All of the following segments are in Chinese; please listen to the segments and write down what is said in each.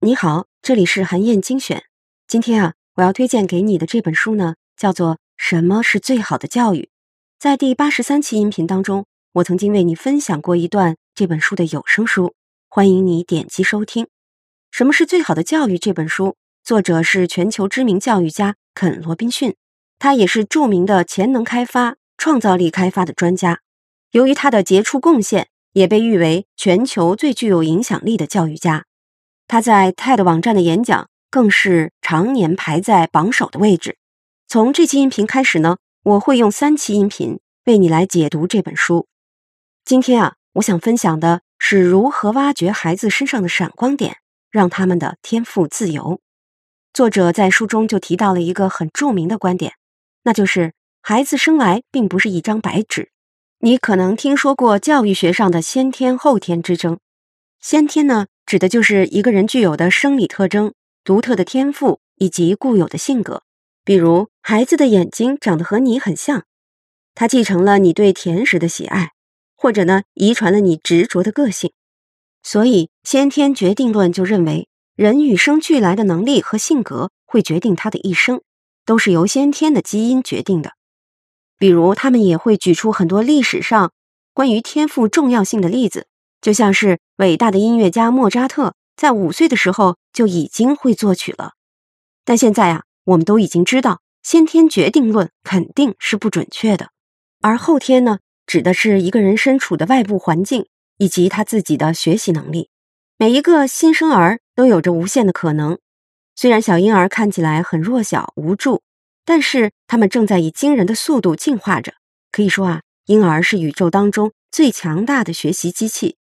你好，这里是韩燕精选。今天啊，我要推荐给你的这本书呢，叫做《什么是最好的教育》。在第八十三期音频当中，我曾经为你分享过一段这本书的有声书，欢迎你点击收听。《什么是最好的教育》这本书，作者是全球知名教育家肯·罗宾逊，他也是著名的潜能开发、创造力开发的专家。由于他的杰出贡献，也被誉为全球最具有影响力的教育家。他在 TED 网站的演讲更是常年排在榜首的位置。从这期音频开始呢，我会用三期音频为你来解读这本书。今天啊，我想分享的是如何挖掘孩子身上的闪光点，让他们的天赋自由。作者在书中就提到了一个很著名的观点，那就是孩子生来并不是一张白纸。你可能听说过教育学上的先天后天之争，先天呢？指的就是一个人具有的生理特征、独特的天赋以及固有的性格。比如，孩子的眼睛长得和你很像，他继承了你对甜食的喜爱，或者呢，遗传了你执着的个性。所以，先天决定论就认为，人与生俱来的能力和性格会决定他的一生，都是由先天的基因决定的。比如，他们也会举出很多历史上关于天赋重要性的例子。就像是伟大的音乐家莫扎特在五岁的时候就已经会作曲了，但现在啊，我们都已经知道先天决定论肯定是不准确的，而后天呢，指的是一个人身处的外部环境以及他自己的学习能力。每一个新生儿都有着无限的可能，虽然小婴儿看起来很弱小无助，但是他们正在以惊人的速度进化着。可以说啊，婴儿是宇宙当中最强大的学习机器。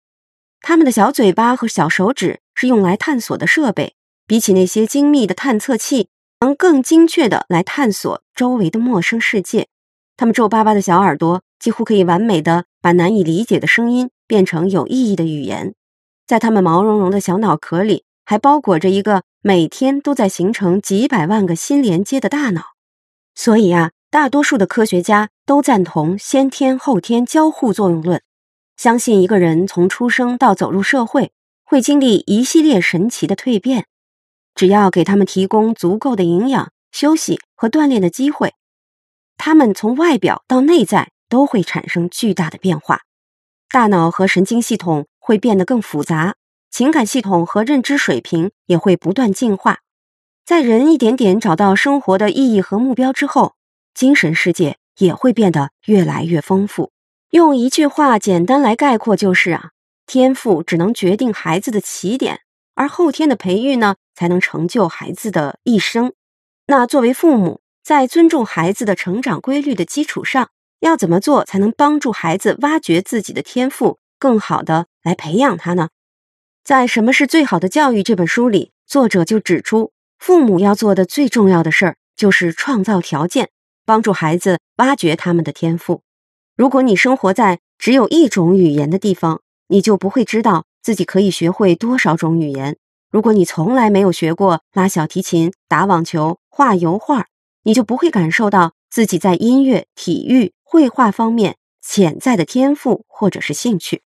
他们的小嘴巴和小手指是用来探索的设备，比起那些精密的探测器，能更精确的来探索周围的陌生世界。他们皱巴巴的小耳朵几乎可以完美的把难以理解的声音变成有意义的语言。在他们毛茸茸的小脑壳里，还包裹着一个每天都在形成几百万个新连接的大脑。所以啊，大多数的科学家都赞同先天后天交互作用论。相信一个人从出生到走入社会，会经历一系列神奇的蜕变。只要给他们提供足够的营养、休息和锻炼的机会，他们从外表到内在都会产生巨大的变化。大脑和神经系统会变得更复杂，情感系统和认知水平也会不断进化。在人一点点找到生活的意义和目标之后，精神世界也会变得越来越丰富。用一句话简单来概括就是啊，天赋只能决定孩子的起点，而后天的培育呢，才能成就孩子的一生。那作为父母，在尊重孩子的成长规律的基础上，要怎么做才能帮助孩子挖掘自己的天赋，更好的来培养他呢？在《什么是最好的教育》这本书里，作者就指出，父母要做的最重要的事儿就是创造条件，帮助孩子挖掘他们的天赋。如果你生活在只有一种语言的地方，你就不会知道自己可以学会多少种语言。如果你从来没有学过拉小提琴、打网球、画油画，你就不会感受到自己在音乐、体育、绘画方面潜在的天赋或者是兴趣。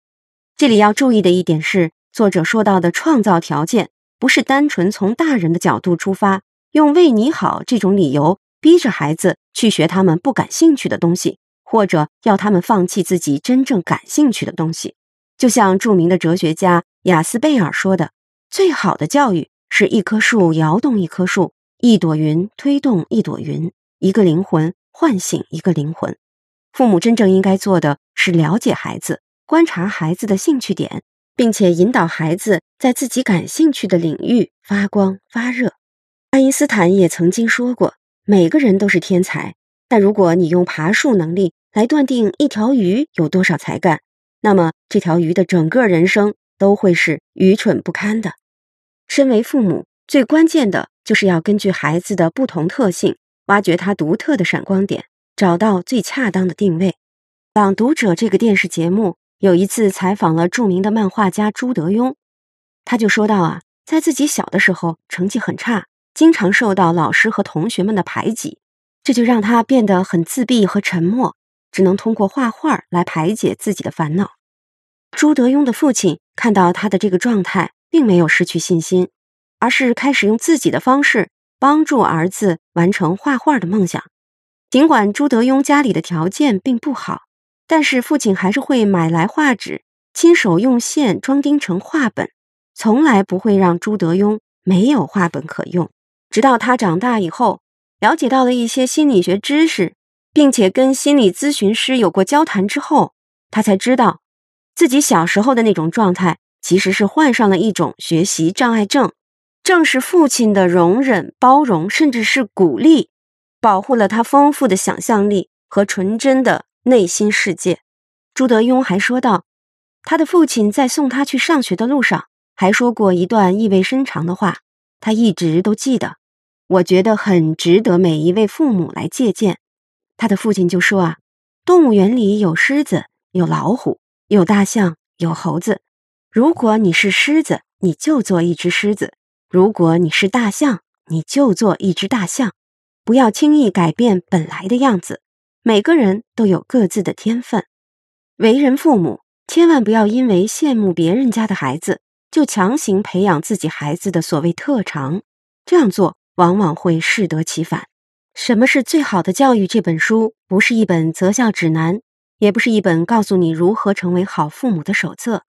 这里要注意的一点是，作者说到的创造条件，不是单纯从大人的角度出发，用为你好这种理由逼着孩子去学他们不感兴趣的东西。或者要他们放弃自己真正感兴趣的东西，就像著名的哲学家雅斯贝尔说的：“最好的教育是一棵树摇动一棵树，一朵云推动一朵云，一个灵魂唤醒一个灵魂。”父母真正应该做的是了解孩子，观察孩子的兴趣点，并且引导孩子在自己感兴趣的领域发光发热。爱因斯坦也曾经说过：“每个人都是天才，但如果你用爬树能力。”来断定一条鱼有多少才干，那么这条鱼的整个人生都会是愚蠢不堪的。身为父母，最关键的就是要根据孩子的不同特性，挖掘他独特的闪光点，找到最恰当的定位。《朗读者》这个电视节目有一次采访了著名的漫画家朱德庸，他就说到啊，在自己小的时候成绩很差，经常受到老师和同学们的排挤，这就让他变得很自闭和沉默。只能通过画画来排解自己的烦恼。朱德庸的父亲看到他的这个状态，并没有失去信心，而是开始用自己的方式帮助儿子完成画画的梦想。尽管朱德庸家里的条件并不好，但是父亲还是会买来画纸，亲手用线装订成画本，从来不会让朱德庸没有画本可用。直到他长大以后，了解到了一些心理学知识，并且跟心理咨询师有过交谈之后，他才知道。自己小时候的那种状态，其实是患上了一种学习障碍症。正是父亲的容忍、包容，甚至是鼓励，保护了他丰富的想象力和纯真的内心世界。朱德庸还说道，他的父亲在送他去上学的路上，还说过一段意味深长的话，他一直都记得。我觉得很值得每一位父母来借鉴。他的父亲就说啊，动物园里有狮子，有老虎。有大象，有猴子。如果你是狮子，你就做一只狮子；如果你是大象，你就做一只大象。不要轻易改变本来的样子。每个人都有各自的天分。为人父母，千万不要因为羡慕别人家的孩子，就强行培养自己孩子的所谓特长。这样做往往会适得其反。《什么是最好的教育》这本书不是一本择校指南。也不是一本告诉你如何成为好父母的手册，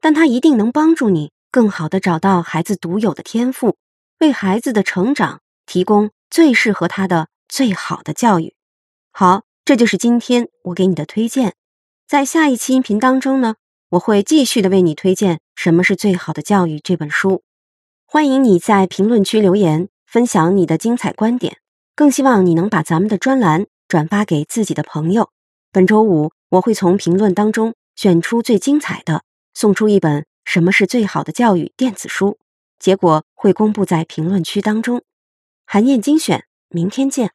但它一定能帮助你更好的找到孩子独有的天赋，为孩子的成长提供最适合他的最好的教育。好，这就是今天我给你的推荐。在下一期音频当中呢，我会继续的为你推荐《什么是最好的教育》这本书。欢迎你在评论区留言，分享你的精彩观点，更希望你能把咱们的专栏转发给自己的朋友。本周五。我会从评论当中选出最精彩的，送出一本《什么是最好的教育》电子书，结果会公布在评论区当中。韩燕精选，明天见。